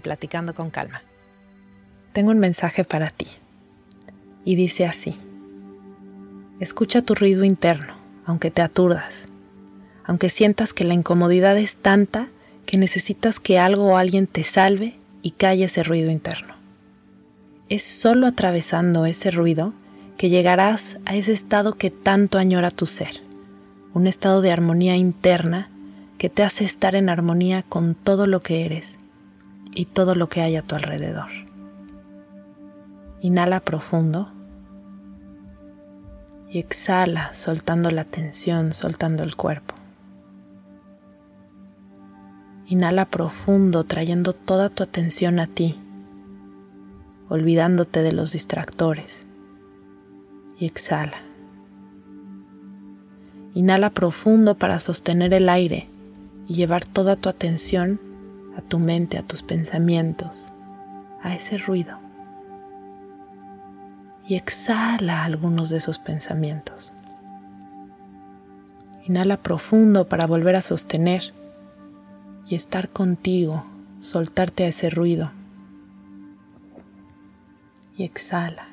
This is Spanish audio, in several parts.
Platicando con Calma. Tengo un mensaje para ti y dice así. Escucha tu ruido interno, aunque te aturdas, aunque sientas que la incomodidad es tanta que necesitas que algo o alguien te salve y calle ese ruido interno. Es solo atravesando ese ruido que llegarás a ese estado que tanto añora tu ser, un estado de armonía interna que te hace estar en armonía con todo lo que eres y todo lo que hay a tu alrededor. Inhala profundo y exhala soltando la tensión, soltando el cuerpo. Inhala profundo trayendo toda tu atención a ti, olvidándote de los distractores. Y exhala. Inhala profundo para sostener el aire y llevar toda tu atención a tu mente, a tus pensamientos, a ese ruido. Y exhala algunos de esos pensamientos. Inhala profundo para volver a sostener y estar contigo, soltarte a ese ruido. Y exhala.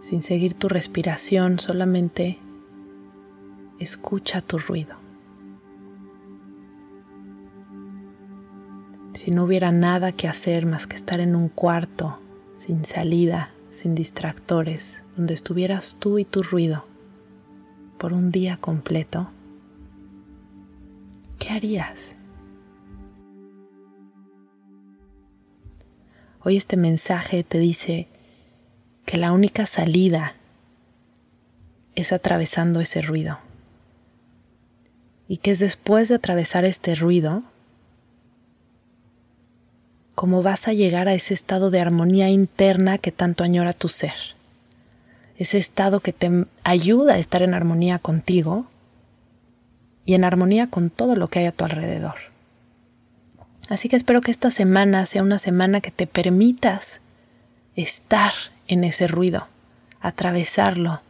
Sin seguir tu respiración, solamente escucha tu ruido. Si no hubiera nada que hacer más que estar en un cuarto, sin salida, sin distractores, donde estuvieras tú y tu ruido por un día completo, ¿qué harías? Hoy este mensaje te dice que la única salida es atravesando ese ruido y que es después de atravesar este ruido como vas a llegar a ese estado de armonía interna que tanto añora tu ser. Ese estado que te ayuda a estar en armonía contigo y en armonía con todo lo que hay a tu alrededor. Así que espero que esta semana sea una semana que te permitas estar en ese ruido, atravesarlo,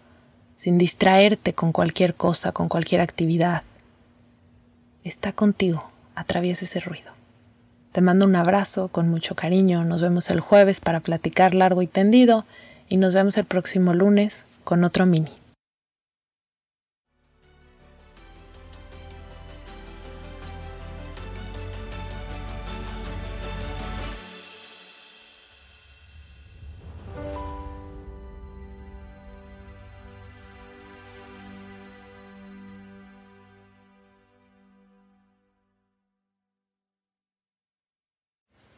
sin distraerte con cualquier cosa, con cualquier actividad, está contigo, atraviesa ese ruido. Te mando un abrazo con mucho cariño, nos vemos el jueves para platicar largo y tendido y nos vemos el próximo lunes con otro mini.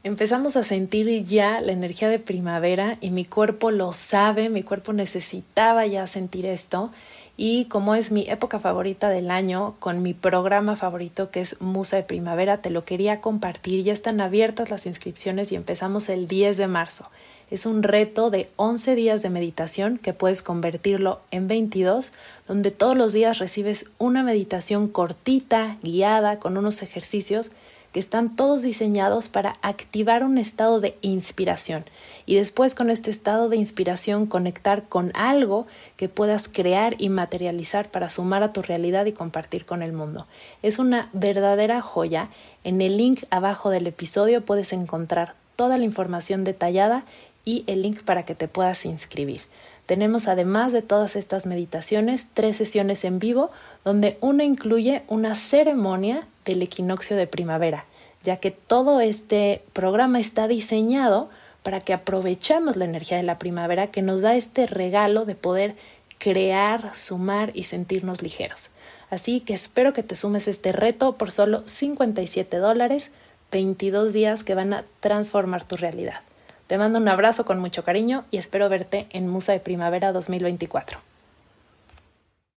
Empezamos a sentir ya la energía de primavera y mi cuerpo lo sabe, mi cuerpo necesitaba ya sentir esto y como es mi época favorita del año con mi programa favorito que es Musa de Primavera, te lo quería compartir, ya están abiertas las inscripciones y empezamos el 10 de marzo. Es un reto de 11 días de meditación que puedes convertirlo en 22, donde todos los días recibes una meditación cortita, guiada, con unos ejercicios que están todos diseñados para activar un estado de inspiración y después con este estado de inspiración conectar con algo que puedas crear y materializar para sumar a tu realidad y compartir con el mundo. Es una verdadera joya. En el link abajo del episodio puedes encontrar toda la información detallada y el link para que te puedas inscribir. Tenemos además de todas estas meditaciones tres sesiones en vivo donde una incluye una ceremonia del equinoccio de primavera, ya que todo este programa está diseñado para que aprovechemos la energía de la primavera que nos da este regalo de poder crear, sumar y sentirnos ligeros. Así que espero que te sumes este reto por solo 57 dólares, 22 días que van a transformar tu realidad. Te mando un abrazo con mucho cariño y espero verte en Musa de Primavera 2024.